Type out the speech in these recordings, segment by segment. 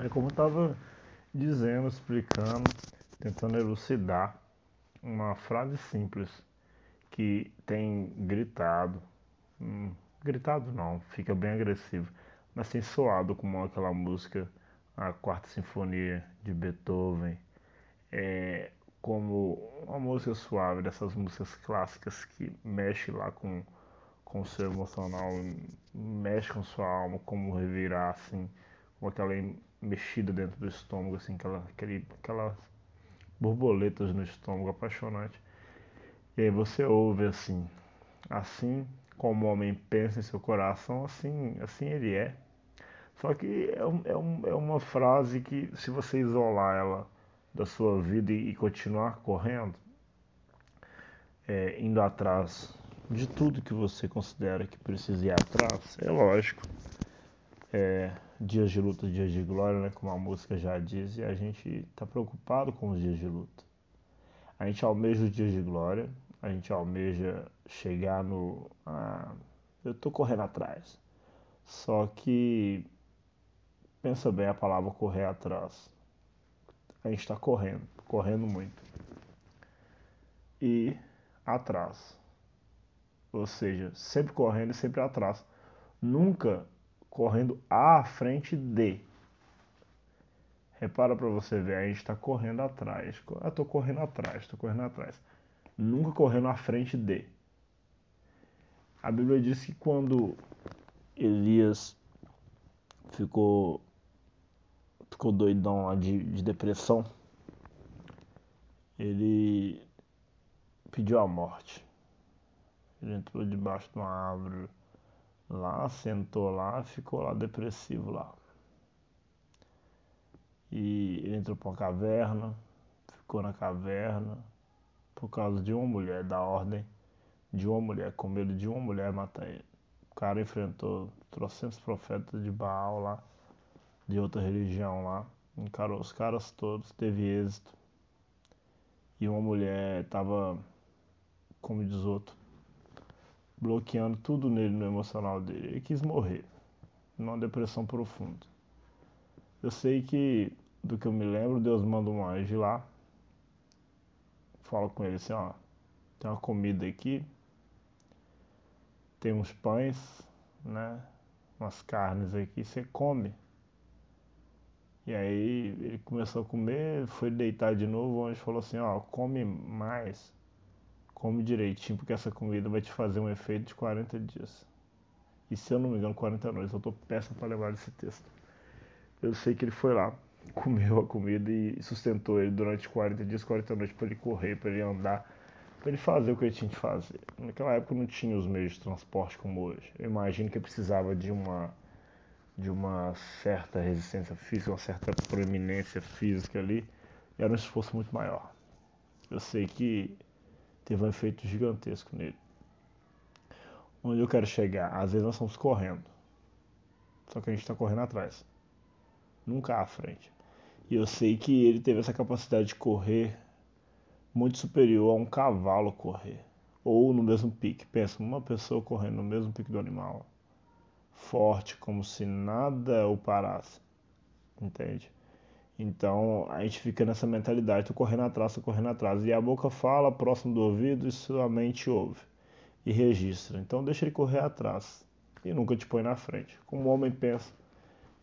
É como eu estava dizendo, explicando, tentando elucidar uma frase simples que tem gritado, hum, gritado não, fica bem agressivo, mas tem soado como aquela música, a Quarta Sinfonia de Beethoven, é, como uma música suave, dessas músicas clássicas que mexe lá com, com o seu emocional, mexe com sua alma, como revirar assim, com aquela mexida dentro do estômago, assim, aquela, aquele, aquelas borboletas no estômago, apaixonante. E aí você ouve assim, assim como o homem pensa em seu coração, assim, assim ele é. Só que é, é, um, é uma frase que, se você isolar ela da sua vida e, e continuar correndo, é, indo atrás de tudo que você considera que precisa ir atrás, é lógico. É, dias de luta, dias de glória, né, como a música já diz, e a gente está preocupado com os dias de luta. A gente almeja os dias de glória, a gente almeja chegar no. Ah, eu estou correndo atrás. Só que pensa bem a palavra correr atrás. A gente está correndo, correndo muito. E atrás. Ou seja, sempre correndo e sempre atrás. Nunca correndo à frente de. Repara para você ver, a gente está correndo atrás. Eu estou correndo atrás, estou correndo atrás. Nunca correndo à frente de. A Bíblia diz que quando Elias ficou ficou doidão lá de, de depressão, ele pediu a morte. Ele entrou debaixo de uma árvore lá, sentou lá, ficou lá depressivo lá. E ele entrou para uma caverna, ficou na caverna por causa de uma mulher, da ordem de uma mulher, com medo de uma mulher matar ele. O cara enfrentou trocentos profetas de Baal lá, de outra religião lá, encarou os caras todos, teve êxito. E uma mulher estava, como diz outro, bloqueando tudo nele, no emocional dele. Ele quis morrer, numa depressão profunda. Eu sei que, do que eu me lembro, Deus manda um anjo lá, fala com ele assim: ó, tem uma comida aqui, tem uns pães, né, umas carnes aqui, você come. E aí ele começou a comer, foi deitar de novo, o anjo falou assim: ó, come mais come direitinho, porque essa comida vai te fazer um efeito de 40 dias. E se eu não me engano, 40 noites. Eu tô péssimo para lembrar desse texto. Eu sei que ele foi lá, comeu a comida e sustentou ele durante 40 dias, 40 noites para ele correr, para ele andar, para ele fazer o que ele tinha que fazer. Naquela época não tinha os meios de transporte como hoje. Eu imagino que precisava de uma de uma certa resistência física, uma certa proeminência física ali, era um esforço muito maior. Eu sei que teve um efeito gigantesco nele. Onde eu quero chegar? Às vezes nós estamos correndo, só que a gente está correndo atrás, nunca à frente. E eu sei que ele teve essa capacidade de correr muito superior a um cavalo correr, ou no mesmo pique. Pensa, uma pessoa correndo no mesmo pique do animal, forte, como se nada o parasse, entende? Então a gente fica nessa mentalidade, tô correndo atrás, tô correndo atrás. E a boca fala próximo do ouvido e sua mente ouve e registra. Então deixa ele correr atrás e nunca te põe na frente. Como o homem pensa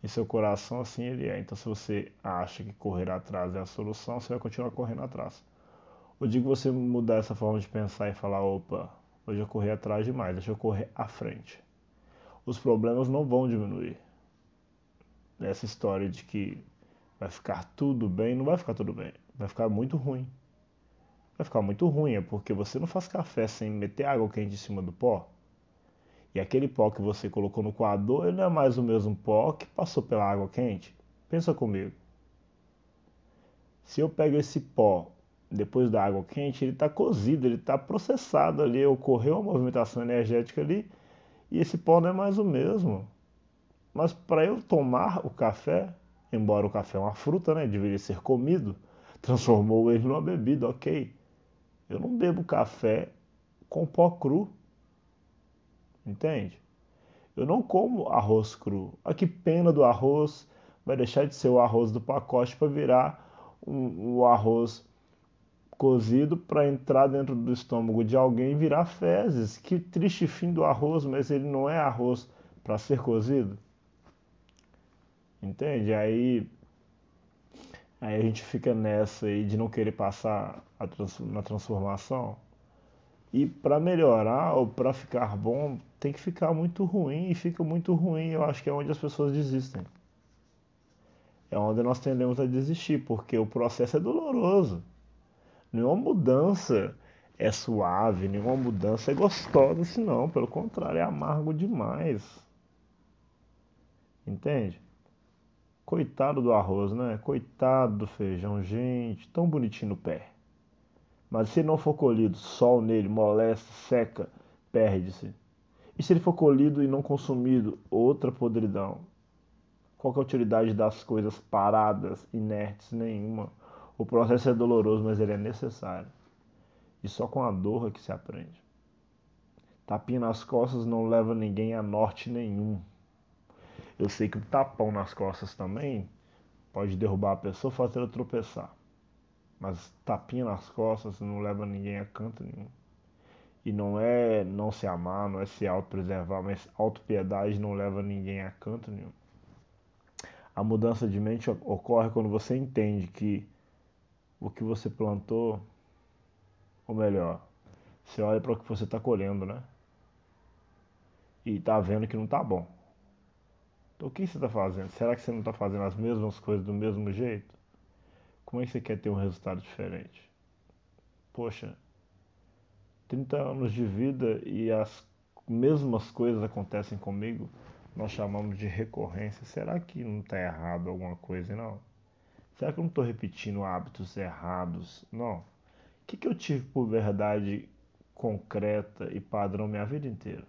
em seu coração, assim ele é. Então se você acha que correr atrás é a solução, você vai continuar correndo atrás. Eu digo você mudar essa forma de pensar e falar, opa, hoje eu corri atrás demais, deixa eu correr à frente. Os problemas não vão diminuir. Essa história de que vai ficar tudo bem, não vai ficar tudo bem, vai ficar muito ruim. Vai ficar muito ruim, é porque você não faz café sem meter água quente em cima do pó. E aquele pó que você colocou no coador, ele não é mais o mesmo pó que passou pela água quente. Pensa comigo. Se eu pego esse pó depois da água quente, ele está cozido, ele está processado ali, ocorreu uma movimentação energética ali, e esse pó não é mais o mesmo. Mas para eu tomar o café, embora o café é uma fruta, né, deveria ser comido, transformou ele numa bebida, ok. Eu não bebo café com pó cru, entende? Eu não como arroz cru. Ah, que pena do arroz, vai deixar de ser o arroz do pacote para virar um, o arroz cozido para entrar dentro do estômago de alguém e virar fezes. Que triste fim do arroz, mas ele não é arroz para ser cozido. Entende? Aí, aí a gente fica nessa aí de não querer passar trans, na transformação. E para melhorar ou para ficar bom, tem que ficar muito ruim e fica muito ruim. Eu acho que é onde as pessoas desistem. É onde nós tendemos a desistir, porque o processo é doloroso. Nenhuma mudança é suave, nenhuma mudança é gostosa, senão, pelo contrário, é amargo demais. Entende? Coitado do arroz, né? Coitado do feijão, gente, tão bonitinho no pé. Mas se não for colhido, sol nele, molesta, seca, perde-se. E se ele for colhido e não consumido, outra podridão. Qual é a utilidade das coisas paradas, inertes? Nenhuma. O processo é doloroso, mas ele é necessário. E só com a dor é que se aprende. Tapinha nas costas não leva ninguém a norte nenhum. Eu sei que o tapão nas costas também pode derrubar a pessoa, fazer ela tropeçar. Mas tapinha nas costas não leva ninguém a canto nenhum. E não é não se amar, não é se autopreservar, mas autopiedade não leva ninguém a canto nenhum. A mudança de mente ocorre quando você entende que o que você plantou, ou melhor, você olha para o que você está colhendo, né? E está vendo que não está bom. Então o que você está fazendo? Será que você não está fazendo as mesmas coisas do mesmo jeito? Como é que você quer ter um resultado diferente? Poxa, 30 anos de vida e as mesmas coisas acontecem comigo, nós chamamos de recorrência. Será que não está errado alguma coisa, não? Será que eu não estou repetindo hábitos errados? Não. O que, que eu tive por verdade concreta e padrão minha vida inteira?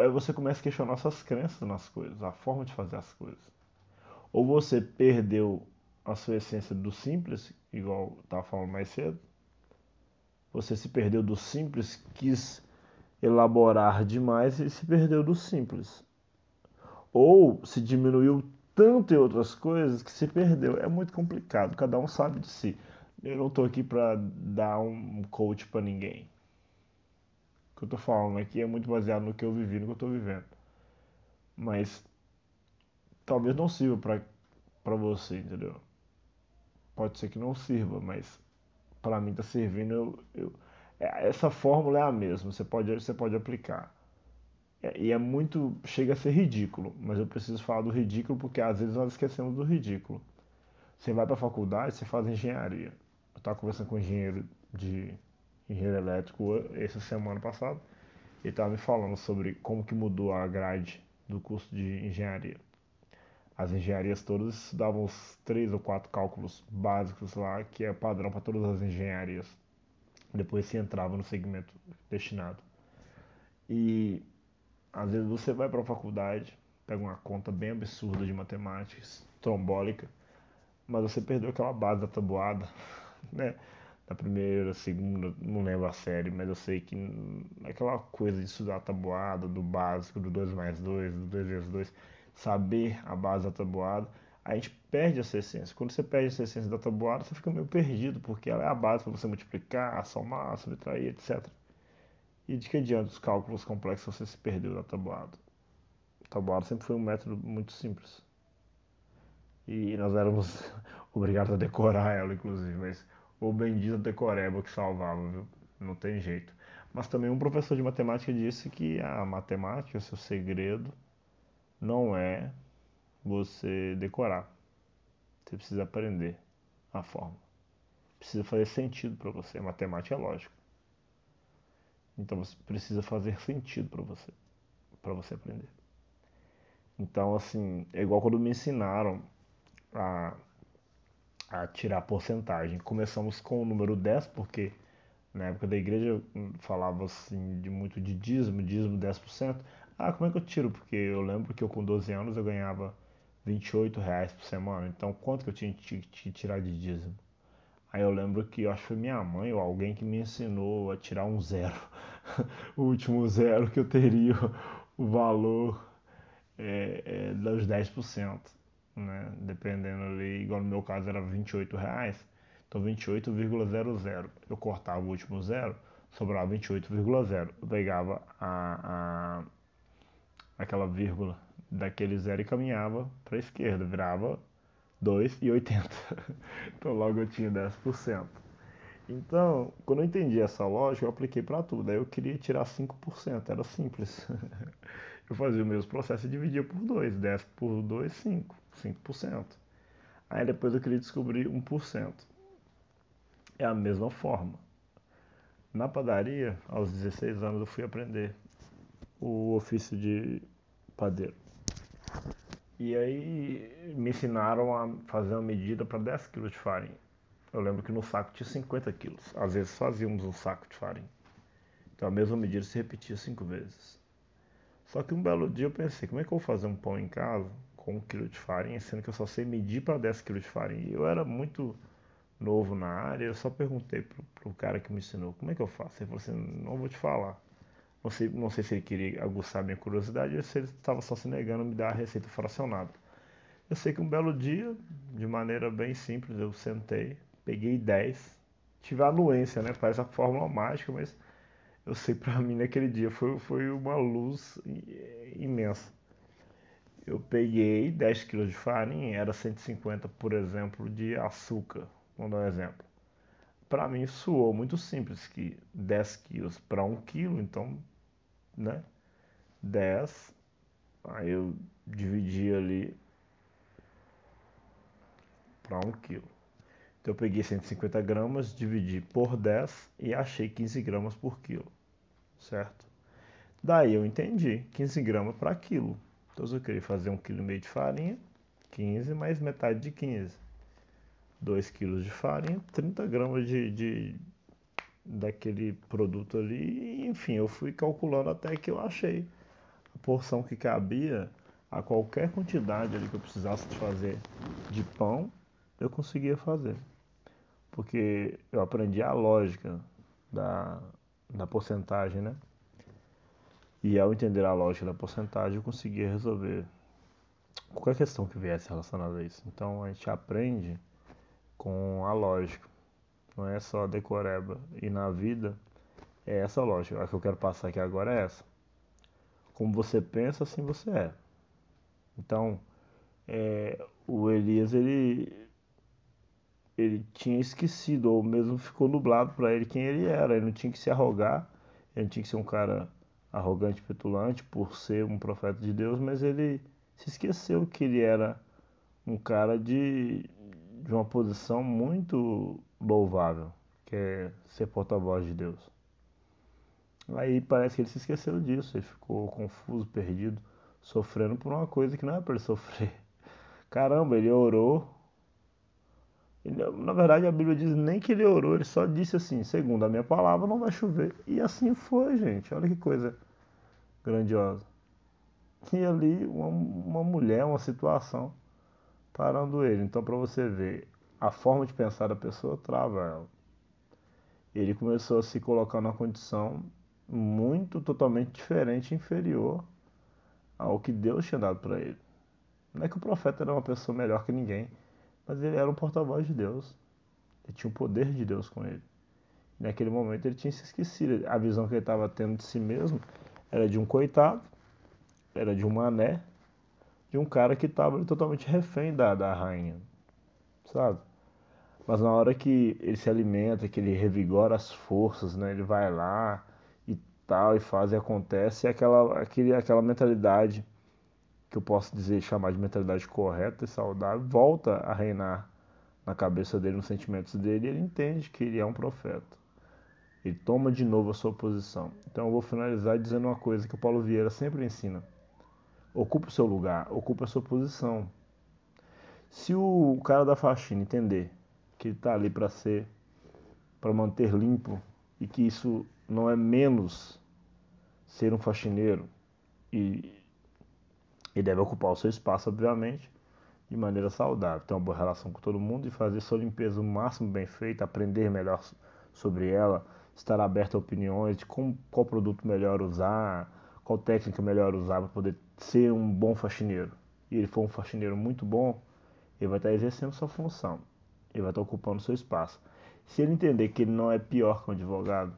Aí você começa a questionar suas crenças nas coisas, a forma de fazer as coisas. Ou você perdeu a sua essência do simples, igual eu estava falando mais cedo. Você se perdeu do simples, quis elaborar demais e se perdeu do simples. Ou se diminuiu tanto em outras coisas que se perdeu. É muito complicado, cada um sabe de si. Eu não estou aqui para dar um coach para ninguém. Que eu estou falando aqui é muito baseado no que eu vivi, no que eu estou vivendo. Mas talvez não sirva para você, entendeu? Pode ser que não sirva, mas para mim está servindo. Eu, eu, é, essa fórmula é a mesma, você pode, você pode aplicar. É, e é muito. chega a ser ridículo, mas eu preciso falar do ridículo porque às vezes nós esquecemos do ridículo. Você vai para a faculdade, você faz engenharia. Eu estava conversando com um engenheiro de engenheiro elétrico essa semana passada. Ele estava me falando sobre como que mudou a grade do curso de engenharia. As engenharias todas davam os três ou quatro cálculos básicos lá, que é padrão para todas as engenharias. Depois se entrava no segmento destinado. E às vezes você vai para a faculdade, pega uma conta bem absurda de matemática, trombólica, mas você perdeu aquela base da tabuada, né? Da primeira, segunda, não lembro a série, mas eu sei que aquela coisa de estudar a tabuada, do básico, do 2 mais 2, do 2 vezes 2, saber a base da tabuada, a gente perde essa essência. Quando você perde essa essência da tabuada, você fica meio perdido, porque ela é a base para você multiplicar, somar, subtrair, etc. E de que adianta os cálculos complexos você se perdeu da tabuada? A tabuada sempre foi um método muito simples. E nós éramos obrigados a decorar ela, inclusive, mas o bendito decoreba que salvava, viu? Não tem jeito. Mas também um professor de matemática disse que a matemática, seu segredo, não é você decorar. Você precisa aprender a forma. Precisa fazer sentido para você. Matemática é lógica. Então você precisa fazer sentido para você, para você aprender. Então assim, é igual quando me ensinaram a, a tirar porcentagem. Começamos com o número 10, porque na época da igreja falava assim de muito de dízimo, dízimo 10%. Ah, como é que eu tiro? Porque eu lembro que eu com 12 anos eu ganhava 28 reais por semana. Então quanto que eu tinha que tirar de dízimo? Aí eu lembro que eu acho que foi minha mãe ou alguém que me ensinou a tirar um zero. o último zero que eu teria o valor. é, é, dos 10%, né? Dependendo ali, igual no meu caso era 28 reais, então 28,00. Eu cortava o último zero, sobrava 28,0. Eu pegava a, a, aquela vírgula daquele zero e caminhava para a esquerda, virava 2,80. então logo eu tinha 10%. Então, quando eu entendi essa lógica, eu apliquei para tudo. Aí eu queria tirar 5%, era simples. eu fazia o mesmo processo e dividia por 2. 10 por 2, 5. 5%. Aí depois eu queria descobrir 1%. É a mesma forma. Na padaria, aos 16 anos, eu fui aprender o ofício de padeiro. E aí me ensinaram a fazer uma medida para 10 kg de farinha. Eu lembro que no saco tinha 50 quilos. Às vezes fazíamos um saco de farinha. Então a mesma medida se repetia cinco vezes. Só que um belo dia eu pensei, como é que eu vou fazer um pão em casa com um quilo de farinha, sendo que eu só sei medir para 10 quilos de farinha? Eu era muito novo na área, eu só perguntei pro, pro cara que me ensinou, como é que eu faço? Ele falou assim, não vou te falar. Não sei, não sei se ele queria aguçar minha curiosidade ou se ele estava só se negando a me dar a receita fracionada. Eu sei que um belo dia, de maneira bem simples, eu sentei, peguei 10, tive a anuência, né? Parece a fórmula mágica, mas eu sei para mim naquele dia foi, foi uma luz imensa. Eu peguei 10 kg de farinha, era 150, por exemplo, de açúcar. Vamos dar um exemplo. Para mim soou muito simples que 10 quilos para 1 quilo, então né? 10. Aí eu dividi ali para 1 quilo. Então eu peguei 150 gramas, dividi por 10 e achei 15 gramas por quilo, certo? Daí eu entendi, 15 gramas para quilo. Então se eu queria fazer 1,5 kg de farinha, 15 mais metade de 15. 2 kg de farinha, 30 gramas de, de, daquele produto ali. enfim, eu fui calculando até que eu achei a porção que cabia a qualquer quantidade ali que eu precisasse de fazer de pão, eu conseguia fazer. Porque eu aprendi a lógica da, da porcentagem, né? E ao entender a lógica da porcentagem, eu conseguia resolver qualquer questão que viesse relacionada a isso. Então a gente aprende com a lógica não é só decoreba. E na vida é essa lógica. A que eu quero passar aqui agora é essa. Como você pensa, assim você é. Então, é, o Elias, ele, ele tinha esquecido, ou mesmo ficou nublado para ele quem ele era. Ele não tinha que se arrogar, ele não tinha que ser um cara arrogante, petulante, por ser um profeta de Deus, mas ele se esqueceu que ele era um cara de, de uma posição muito louvável, que é ser porta-voz de Deus. Aí parece que ele se esqueceu disso, ele ficou confuso, perdido, sofrendo por uma coisa que não é para ele sofrer. Caramba, ele orou. Ele, na verdade, a Bíblia diz nem que ele orou, ele só disse assim: segundo a minha palavra, não vai chover. E assim foi, gente. Olha que coisa grandiosa. E ali, uma, uma mulher, uma situação, parando ele. Então, para você ver, a forma de pensar da pessoa trava ela. Ele começou a se colocar numa condição muito totalmente diferente, inferior ao que Deus tinha dado para ele. Não é que o profeta era uma pessoa melhor que ninguém, mas ele era um porta-voz de Deus. Ele tinha o poder de Deus com ele. E naquele momento ele tinha se esquecido. A visão que ele estava tendo de si mesmo era de um coitado, era de um mané, de um cara que estava totalmente refém da, da rainha sabe? Mas na hora que ele se alimenta, que ele revigora as forças, né? Ele vai lá e tal, e faz e acontece, e aquela, aquele, aquela mentalidade que eu posso dizer, chamar de mentalidade correta e saudável, volta a reinar na cabeça dele, nos sentimentos dele, e ele entende que ele é um profeta. Ele toma de novo a sua posição. Então eu vou finalizar dizendo uma coisa que o Paulo Vieira sempre ensina. Ocupe o seu lugar, ocupe a sua posição. Se o cara da faxina entender que ele está ali para ser, para manter limpo e que isso não é menos ser um faxineiro e, e deve ocupar o seu espaço, obviamente, de maneira saudável, ter uma boa relação com todo mundo e fazer sua limpeza o máximo bem feita, aprender melhor sobre ela, estar aberto a opiniões de como, qual produto melhor usar, qual técnica melhor usar para poder ser um bom faxineiro, e ele for um faxineiro muito bom, ele vai estar exercendo sua função, ele vai estar ocupando seu espaço. Se ele entender que ele não é pior que um advogado,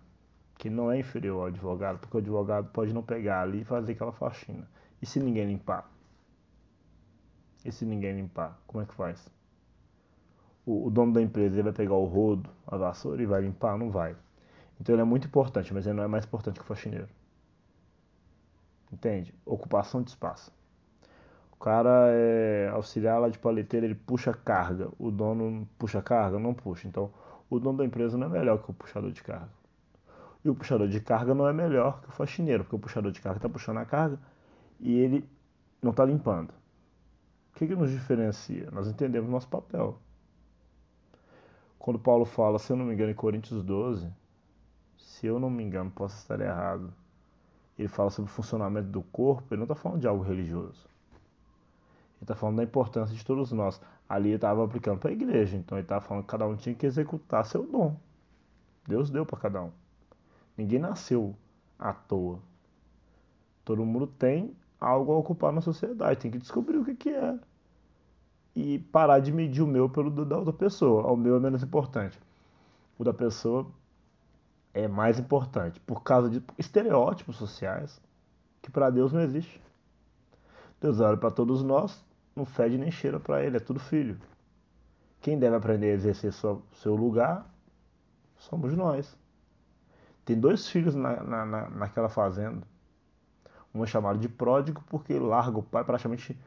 que não é inferior ao advogado, porque o advogado pode não pegar ali e fazer aquela faxina. E se ninguém limpar? E se ninguém limpar? Como é que faz? O, o dono da empresa vai pegar o rodo, a vassoura e vai limpar? Não vai. Então ele é muito importante, mas ele não é mais importante que o faxineiro. Entende? Ocupação de espaço. O cara é auxiliar lá de paleteira, ele puxa carga. O dono puxa carga? Não puxa. Então, o dono da empresa não é melhor que o puxador de carga. E o puxador de carga não é melhor que o faxineiro, porque o puxador de carga está puxando a carga e ele não está limpando. O que, que nos diferencia? Nós entendemos nosso papel. Quando Paulo fala, se eu não me engano, em Coríntios 12, se eu não me engano, posso estar errado, ele fala sobre o funcionamento do corpo, ele não está falando de algo religioso. Ele está falando da importância de todos nós. Ali ele estava aplicando para a igreja, então ele estava falando que cada um tinha que executar seu dom. Deus deu para cada um. Ninguém nasceu à toa. Todo mundo tem algo a ocupar na sociedade, tem que descobrir o que, que é. E parar de medir o meu pelo da outra pessoa. O meu é menos importante. O da pessoa é mais importante por causa de estereótipos sociais que para Deus não existe. Deus olha para todos nós, não fede nem cheira para ele, é tudo filho. Quem deve aprender a exercer seu lugar somos nós. Tem dois filhos na, na, na, naquela fazenda. Um é chamado de pródigo porque larga o pai, praticamente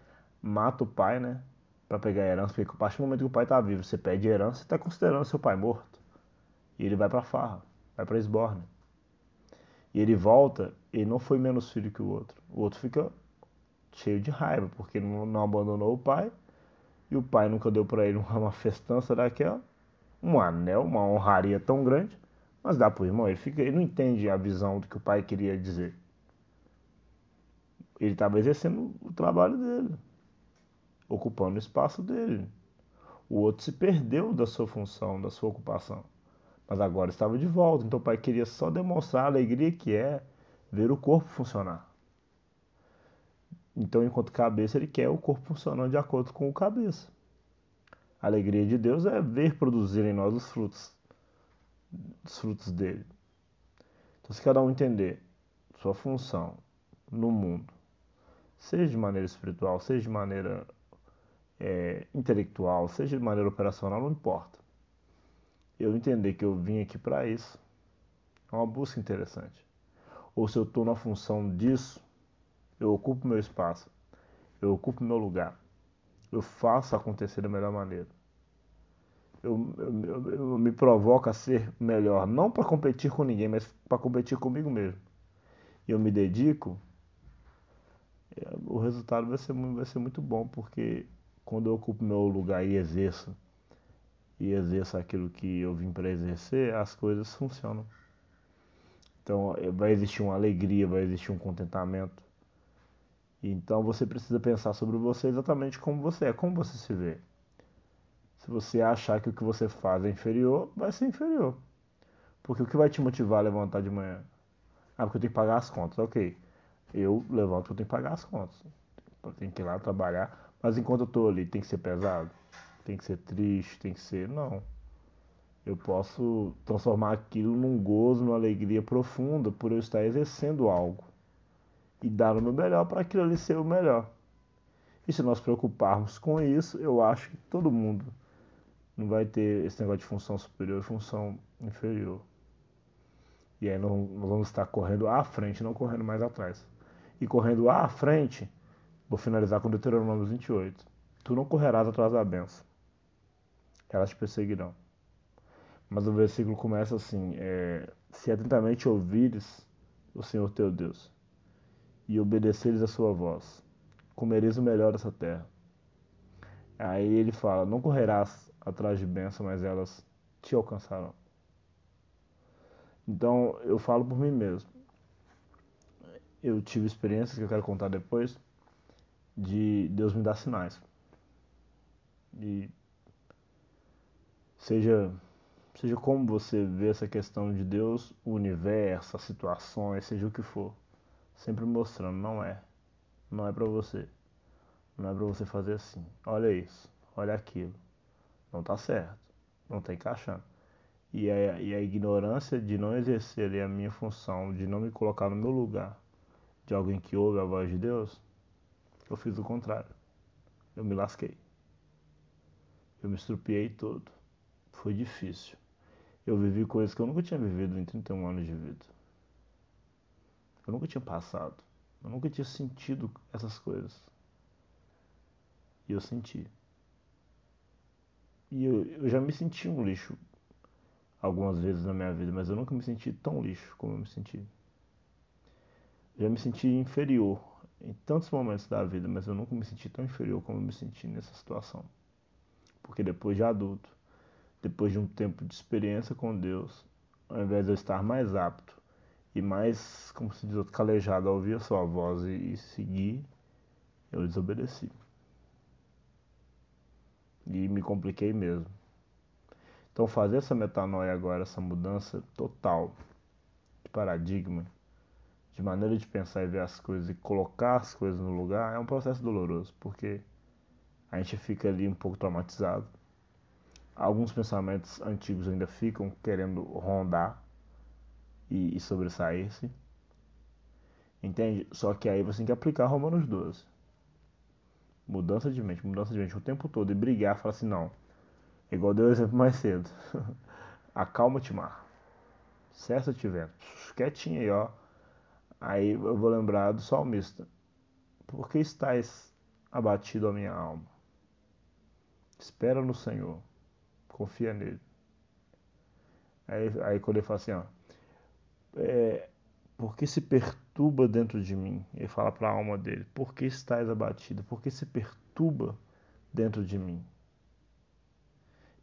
mata o pai, né? Para pegar a herança. Porque a partir do momento que o pai está vivo, você pede herança, você está considerando seu pai morto. E ele vai para farra, vai para esborne. E ele volta, ele não foi menos filho que o outro. O outro fica cheio de raiva, porque não, não abandonou o pai. E o pai nunca deu para ele uma festança daquela, um anel, uma honraria tão grande. Mas dá pro irmão, ele, fica, ele não entende a visão do que o pai queria dizer. Ele estava exercendo o trabalho dele, ocupando o espaço dele. O outro se perdeu da sua função, da sua ocupação. Mas agora estava de volta. Então o pai queria só demonstrar a alegria que é ver o corpo funcionar. Então, enquanto cabeça, ele quer o corpo funcionando de acordo com o cabeça. A alegria de Deus é ver produzir em nós os frutos dos frutos dele. Então, se cada um entender sua função no mundo, seja de maneira espiritual, seja de maneira é, intelectual, seja de maneira operacional, não importa. Eu entender que eu vim aqui para isso é uma busca interessante. Ou se eu estou na função disso, eu ocupo meu espaço, eu ocupo meu lugar, eu faço acontecer da melhor maneira eu, eu, eu, me provoca a ser melhor, não para competir com ninguém, mas para competir comigo mesmo. E eu me dedico, é, o resultado vai ser, vai ser muito bom, porque quando eu ocupo meu lugar e exerço, e exerço aquilo que eu vim para exercer, as coisas funcionam. Então é, vai existir uma alegria, vai existir um contentamento. Então você precisa pensar sobre você exatamente como você é, como você se vê. Se você achar que o que você faz é inferior, vai ser inferior. Porque o que vai te motivar a levantar de manhã? Ah, porque eu tenho que pagar as contas. Ok. Eu levanto porque eu tenho que pagar as contas. Eu tenho que ir lá trabalhar. Mas enquanto eu estou ali, tem que ser pesado? Tem que ser triste? Tem que ser. Não. Eu posso transformar aquilo num gozo, numa alegria profunda por eu estar exercendo algo. E dar o meu melhor para aquilo ali ser o melhor. E se nós preocuparmos com isso, eu acho que todo mundo não vai ter esse negócio de função superior e função inferior. E aí nós vamos estar correndo à frente, não correndo mais atrás. E correndo à frente, vou finalizar com Deuteronômio 28. Tu não correrás atrás da benção. Elas te perseguirão. Mas o versículo começa assim: é, Se atentamente ouvires o Senhor teu Deus e obedeceres a sua voz, comereis o melhor dessa terra. Aí ele fala: Não correrás atrás de bênção, mas elas te alcançarão. Então, eu falo por mim mesmo. Eu tive experiências que eu quero contar depois de Deus me dar sinais. E seja seja como você vê essa questão de Deus, o universo, as situações, seja o que for. sempre mostrando, não é. Não é para você. Não é para você fazer assim. Olha isso, olha aquilo. Não tá certo. Não tá encaixando. E a, e a ignorância de não exercer a minha função, de não me colocar no meu lugar, de alguém que ouve a voz de Deus, eu fiz o contrário. Eu me lasquei. Eu me estrupiei todo. Foi difícil. Eu vivi coisas que eu nunca tinha vivido em 31 anos de vida. Eu nunca tinha passado. Eu nunca tinha sentido essas coisas. E eu senti. E eu, eu já me senti um lixo algumas vezes na minha vida, mas eu nunca me senti tão lixo como eu me senti. Já me senti inferior em tantos momentos da vida, mas eu nunca me senti tão inferior como eu me senti nessa situação. Porque depois de adulto, depois de um tempo de experiência com Deus, ao invés de eu estar mais apto e mais, como se diz, calejado a ouvir a sua voz e, e seguir, eu desobedeci. E me compliquei mesmo. Então fazer essa metanoia agora, essa mudança total de paradigma, de maneira de pensar e ver as coisas e colocar as coisas no lugar, é um processo doloroso, porque a gente fica ali um pouco traumatizado. Alguns pensamentos antigos ainda ficam querendo rondar e, e sobressair-se. Entende? Só que aí você tem que aplicar Romanos 12. Mudança de mente, mudança de mente o tempo todo e brigar, falar assim, não. Igual deu o exemplo mais cedo. Acalma-te, mar. Cessa tiver. Quietinho aí, ó. Aí eu vou lembrar do salmista. Por que estás abatido a minha alma? Espera no Senhor. Confia nele. Aí, aí quando ele fala assim, ó. É, por que se perturba dentro de mim? Ele fala para a alma dele: Por que estás abatido? Por que se perturba dentro de mim?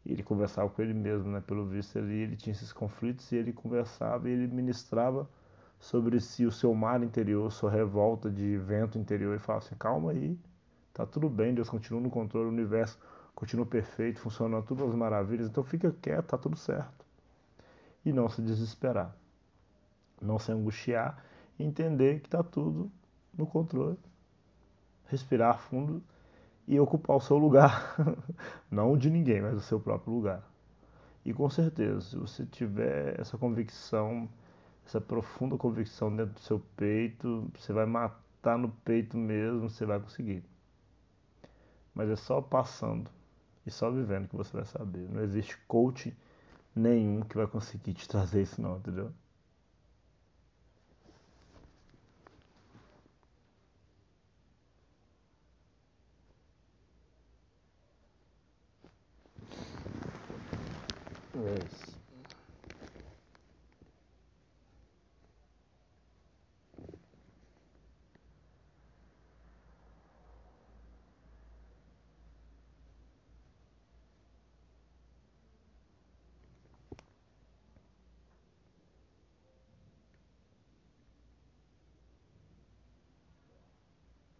E ele conversava com ele mesmo, né? Pelo visto ali ele tinha esses conflitos e ele conversava e ele ministrava sobre si o seu mar interior, sua revolta de vento interior e falava assim: calma aí, tá tudo bem, Deus continua no controle, o universo continua perfeito, funcionando tudo às maravilhas, então fica quieto, tá tudo certo. E não se desesperar, não se angustiar, entender que tá tudo no controle. Respirar fundo e ocupar o seu lugar, não o de ninguém, mas o seu próprio lugar. E com certeza, se você tiver essa convicção, essa profunda convicção dentro do seu peito, você vai matar no peito mesmo, você vai conseguir. Mas é só passando e só vivendo que você vai saber. Não existe coach nenhum que vai conseguir te trazer isso não, entendeu? É isso.